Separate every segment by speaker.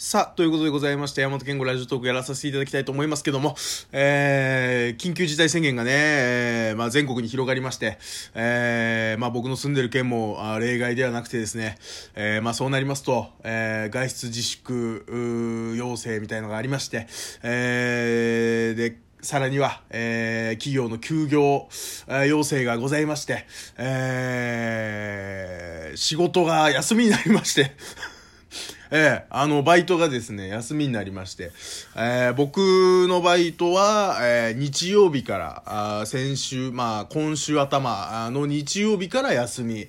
Speaker 1: さあ、ということでございまして、山本健吾ラジオトークやらさせていただきたいと思いますけども、えー、緊急事態宣言がね、えー、まあ全国に広がりまして、えー、まあ僕の住んでる県も例外ではなくてですね、えー、まあそうなりますと、えー、外出自粛、要請みたいのがありまして、えー、で、さらには、えー、企業の休業、えー、要請がございまして、えー、仕事が休みになりましてええあの、バイトがですね、休みになりまして、えー、僕のバイトは、えー、日曜日から、あ先週、まあ、今週頭の日曜日から休み。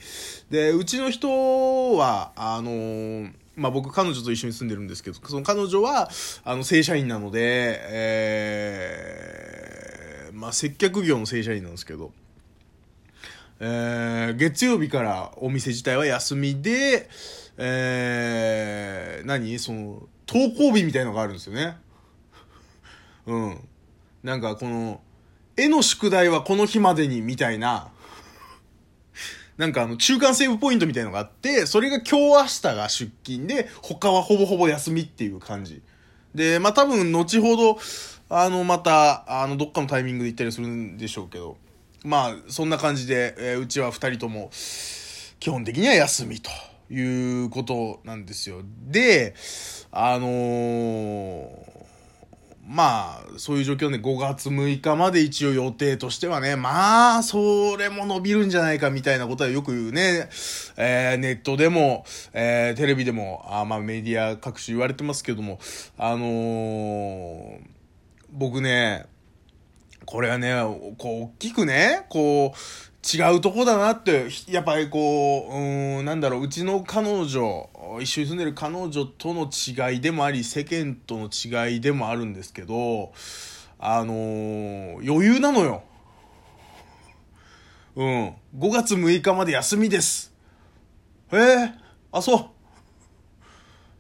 Speaker 1: で、うちの人は、あのーまあ僕彼女と一緒に住んでるんですけど、その彼女は、あの、正社員なので、えー、まあ接客業の正社員なんですけど、えー、月曜日からお店自体は休みで、えー、何？その、登校日みたいのがあるんですよね。うん。なんかこの、絵の宿題はこの日までにみたいな、なんかあの中間セーブポイントみたいのがあって、それが今日明日が出勤で、他はほぼほぼ休みっていう感じ。で、まあ多分後ほど、あのまた、あのどっかのタイミングで行ったりするんでしょうけど、まあそんな感じで、えー、うちは二人とも基本的には休みと。いうことなんですよ。で、あのー、まあ、そういう状況で5月6日まで一応予定としてはね、まあ、それも伸びるんじゃないかみたいなことはよく言うね、えー、ネットでも、えー、テレビでも、あまあメディア各種言われてますけども、あの、僕ね、これはね、こう、大きくね、こう、違うとこだなって、やっぱりこう、うん、なんだろう、うちの彼女、一緒に住んでる彼女との違いでもあり、世間との違いでもあるんですけど、あのー、余裕なのよ。うん。5月6日まで休みです。へえ、あ、そう。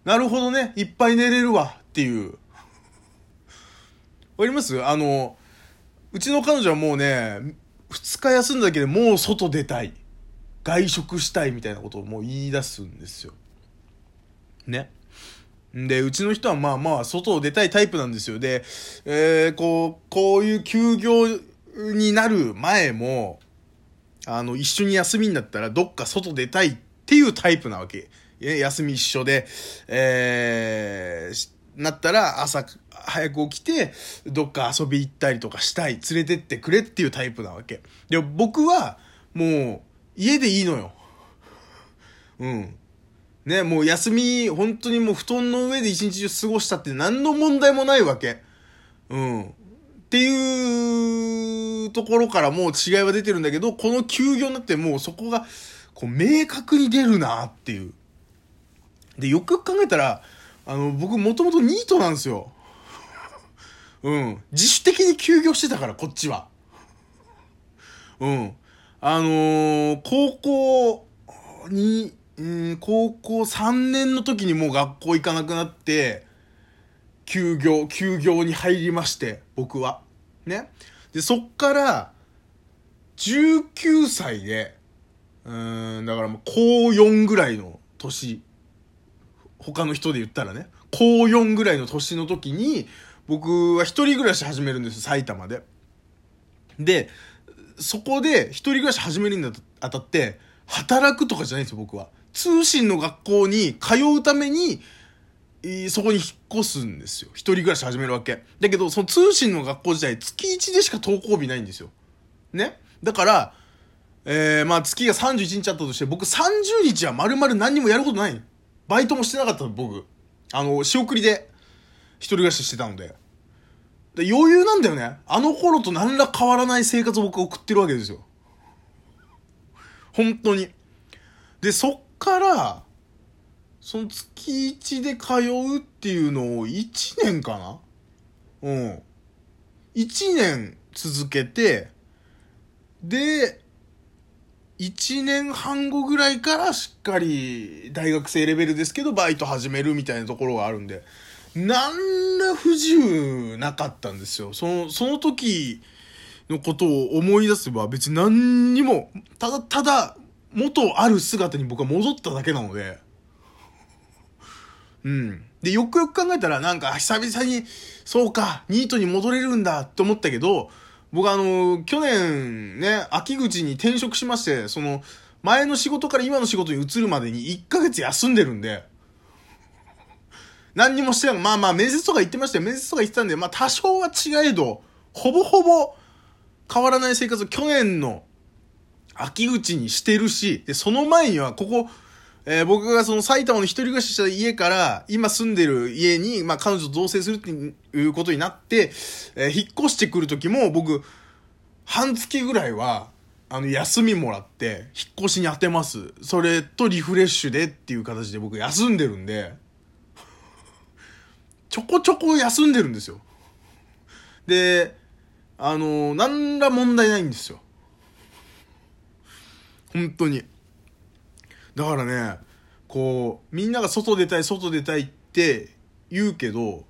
Speaker 1: なるほどね。いっぱい寝れるわ。っていう。わかります？あの、うちの彼女はもうね、2日休んだだけでもう外出たい。外食したいみたいなことをもう言い出すんですよ。ね。で、うちの人はまあまあ、外を出たいタイプなんですよ。で、えー、こう、こういう休業になる前も、あの、一緒に休みになったらどっか外出たいっていうタイプなわけ。休み一緒で、えー、なったら朝早く起きて、どっか遊び行ったりとかしたい、連れてってくれっていうタイプなわけ。で、僕は、もう、家でいいのよ。うん。ね、もう休み、本当にもう布団の上で一日中過ごしたって何の問題もないわけ。うん。っていうところからもう違いは出てるんだけど、この休業になってもうそこが、こう、明確に出るなっていう。で、よくよく考えたら、あの、僕もともとニートなんですよ。うん。自主的に休業してたから、こっちは。うん。あのー、高校に、うん、高校3年の時にもう学校行かなくなって、休業、休業に入りまして、僕は。ね。で、そっから、19歳で、うん、だからもう高4ぐらいの年他の人で言ったらね、高4ぐらいの年の時に、僕は一人暮らし始めるんです、埼玉で。で、そこで一人暮らし始めるにあたって、働くとかじゃないんですよ、僕は。通信の学校に通うために、そこに引っ越すんですよ。一人暮らし始めるわけ。だけど、その通信の学校自体、月1でしか登校日ないんですよ。ね？だから、えー、まあ月が31日あったとして、僕30日は丸々何にもやることない。バイトもしてなかった僕。あの、仕送りで、一人暮らししてたので。で余裕なんだよね。あの頃と何ら変わらない生活を僕送ってるわけですよ。本当に。で、そっから、その月1で通うっていうのを1年かなうん。1年続けて、で、1年半後ぐらいからしっかり大学生レベルですけどバイト始めるみたいなところがあるんで、なんら不自由なかったんですよ。その、その時のことを思い出せば別に何にも、ただただ元ある姿に僕は戻っただけなので、うん。で、よくよく考えたら、なんか、久々に、そうか、ニートに戻れるんだって思ったけど、僕あの、去年ね、秋口に転職しまして、その、前の仕事から今の仕事に移るまでに1ヶ月休んでるんで、何にもしてない。まあまあ、面接とか行ってましたよ。面接とか行ってたんで、まあ多少は違えど、ほぼほぼ変わらない生活を去年の秋口にしてるし、で、その前には、ここ、えー僕がその埼玉の一人暮らしした家から、今住んでる家に、まあ彼女と同棲するっていうことになって、えー引っ越してくる時も、僕、半月ぐらいは、あの、休みもらって、引っ越しに当てます。それとリフレッシュでっていう形で僕休んでるんで、ちょこちょこ休んでるんですよ。で、あの、なんら問題ないんですよ。本当に。だからね、こう、みんなが外出たい、外出たいって言うけど、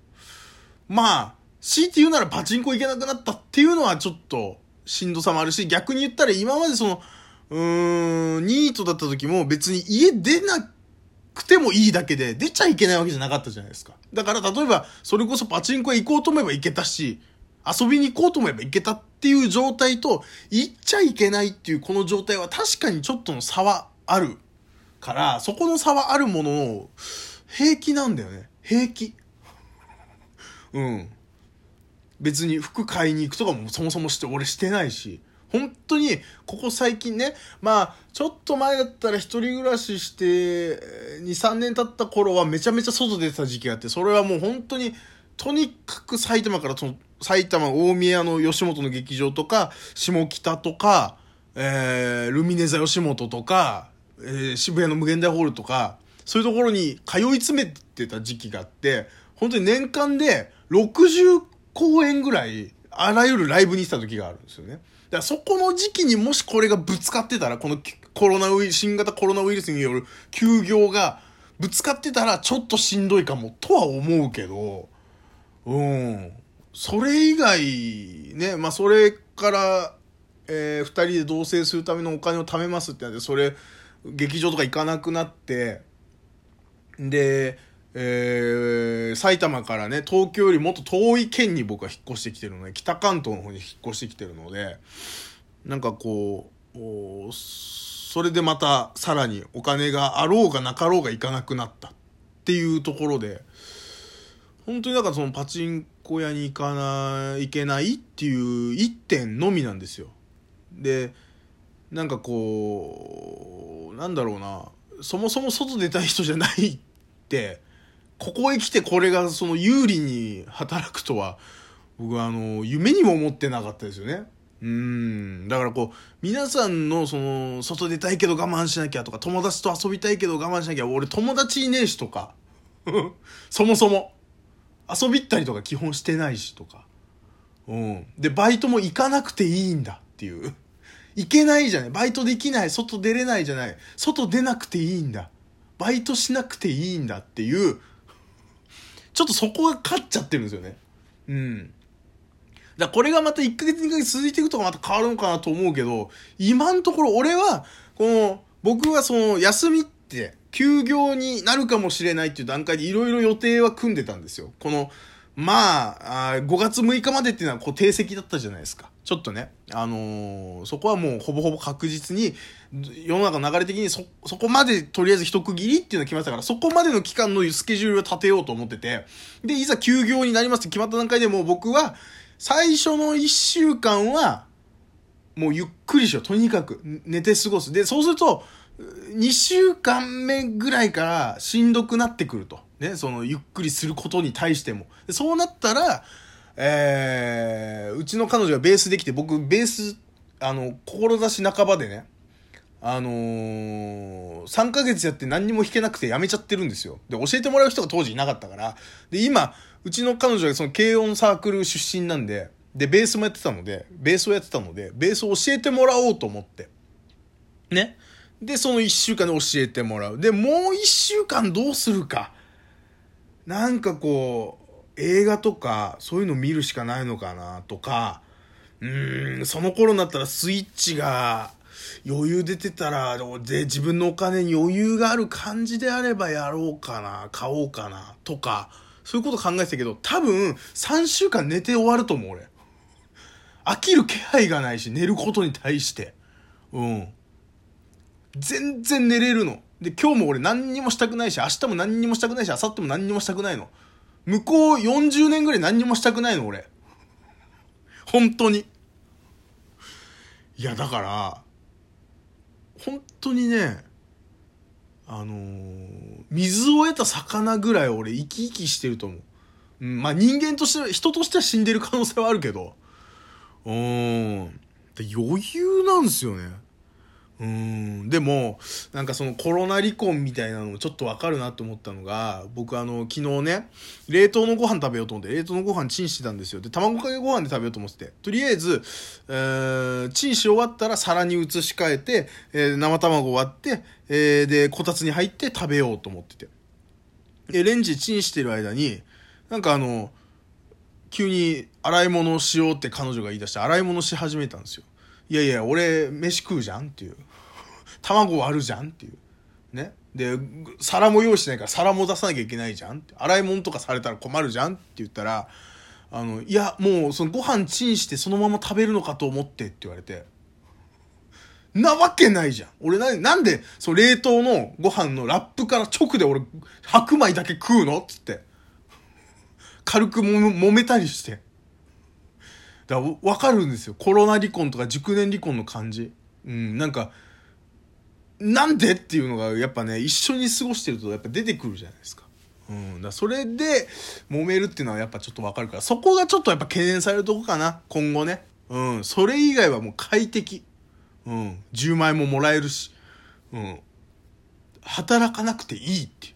Speaker 1: まあ、強いて言うならパチンコ行けなくなったっていうのはちょっとしんどさもあるし、逆に言ったら今までその、うーん、ニートだった時も別に家出なくてもいいだけで、出ちゃいけないわけじゃなかったじゃないですか。だから例えば、それこそパチンコへ行こうと思えば行けたし、遊びに行こうと思えば行けたっていう状態と、行っちゃいけないっていうこの状態は確かにちょっとの差はあるから、そこの差はあるものの、平気なんだよね。平気。うん。別に服買いに行くとかもそもそもして、俺してないし。本当に、ここ最近ね、まあ、ちょっと前だったら一人暮らしして、2、3年経った頃はめちゃめちゃ外出てた時期があって、それはもう本当に、とにかく埼玉から、埼玉大宮の吉本の劇場とか、下北とか、えー、ルミネ座吉本とか、えー渋谷の無限大ホールとか、そういうところに通い詰めてた時期があって、本当に年間で60公演ぐらい、あらゆるライブに行ってた時があるんですよね。だからそこの時期にもしこれがぶつかってたら、このコロナウイルス、新型コロナウイルスによる休業がぶつかってたらちょっとしんどいかもとは思うけど、うん。それ以外、ね、まあそれから、えー、二人で同棲するためのお金を貯めますってなって、それ、劇場とか行かなくなって、で、えー埼玉からね、東京よりもっと遠い県に僕は引っ越してきてるので、北関東の方に引っ越してきてるので、なんかこう、それでまたさらにお金があろうがなかろうが行かなくなったっていうところで、本当にだかそのパチンコ屋に行かない、行けないっていう一点のみなんですよ。で、なんかこう、なんだろうな、そもそも外出たい人じゃないって、ここへ来てこれがその有利に働くとは、僕はあの、夢にも思ってなかったですよね。うん。だからこう、皆さんのその、外出たいけど我慢しなきゃとか、友達と遊びたいけど我慢しなきゃ、俺友達いねえしとか、そもそも。遊びったりとか基本してないしとか。うん。で、バイトも行かなくていいんだっていう。行けないじゃない。バイトできない。外出れないじゃない。外出なくていいんだ。バイトしなくていいんだっていう、ちょっとそこが勝っちゃってるんですよね。うん。だこれがまた1ヶ月2ヶ月続いていくとかまた変わるのかなと思うけど、今のところ俺は、この、僕はその休みって、休業になるかもしれないっていう段階でいろいろ予定は組んでたんですよ。この、まあ、あ5月6日までっていうのはこう定石だったじゃないですか。ちょっとね、あのーそこはもうほぼほぼ確実に、世の中の流れ的にそ、そこまでとりあえず一区切りっていうのが決まったから、そこまでの期間のスケジュールを立てようと思ってて、で、いざ休業になりますって決まった段階でもう僕は、最初の1週間は、もうゆっくりしよう。とにかく寝て過ごす。で、そうすると、2週間目ぐらいからしんどくなってくると。ね、そのゆっくりすることに対しても。そうなったら、えー、うちの彼女がベースできて、僕ベース、あの、志半ばでね、あのー、3ヶ月やって何にも弾けなくてやめちゃってるんですよ。で、教えてもらう人が当時いなかったから。で、今、うちの彼女がその軽音サークル出身なんで、で、ベースもやってたので、ベースをやってたので、ベースを教えてもらおうと思って。ね。で、その1週間で教えてもらう。で、もう1週間どうするか。なんかこう、映画とか、そういうの見るしかないのかな、とか、うーん、その頃になったらスイッチが余裕出てたら、で、自分のお金に余裕がある感じであればやろうかな、買おうかな、とか、そういうこと考えてたけど、多分、3週間寝て終わると思う、俺。飽きる気配がないし、寝ることに対して。うん。全然寝れるの。で、今日も俺何にもしたくないし、明日も何にもしたくないし、明後日も何にもしたくないの。向こう40年ぐらい何にもしたくないの、俺。本当に。いや、だから、本当にね、あのー、水を得た魚ぐらい俺生き生きしてると思う。うん、まあ人間として、人としては死んでる可能性はあるけど、うん、余裕なんですよね。うん、でも、なんかそのコロナ離婚みたいなのもちょっとわかるなと思ったのが、僕あの、昨日ね、冷凍のご飯食べようと思って、冷凍のご飯チンしてたんですよ。で、卵かけご飯で食べようと思ってて、とりあえず、えー、チンし終わったら皿に移し替えて、えー、生卵割って、えー、で、こたつに入って食べようと思ってて。で、レンジチンしてる間に、なんかあの、急に洗い物をしようって彼女が言い出して、洗い物し始めたんですよ。いやいや、俺、飯食うじゃんっていう。卵割るじゃんっていう。ね？で、皿も用意しないから皿も出さなきゃいけないじゃんって。洗い物とかされたら困るじゃんって言ったら、あの、いや、もう、そのご飯チンしてそのまま食べるのかと思ってって言われて。なわけないじゃん。俺な、なんで、その冷凍のご飯のラップから直で俺、白米だけ食うの？つって。軽くも揉めたりして。だから、わかるんですよ。コロナ離婚とか熟年離婚の感じ。うん、なんか、なんでっていうのがやっぱね一緒に過ごしてるとやっぱ出てくるじゃないですか。うん、だそれで揉めるっていうのはやっぱちょっとわかるからそこがちょっとやっぱ懸念されるとこかな今後ね。うん、それ以外はもう快適。うん、10万円ももらえるし、うん、働かなくていいっていう。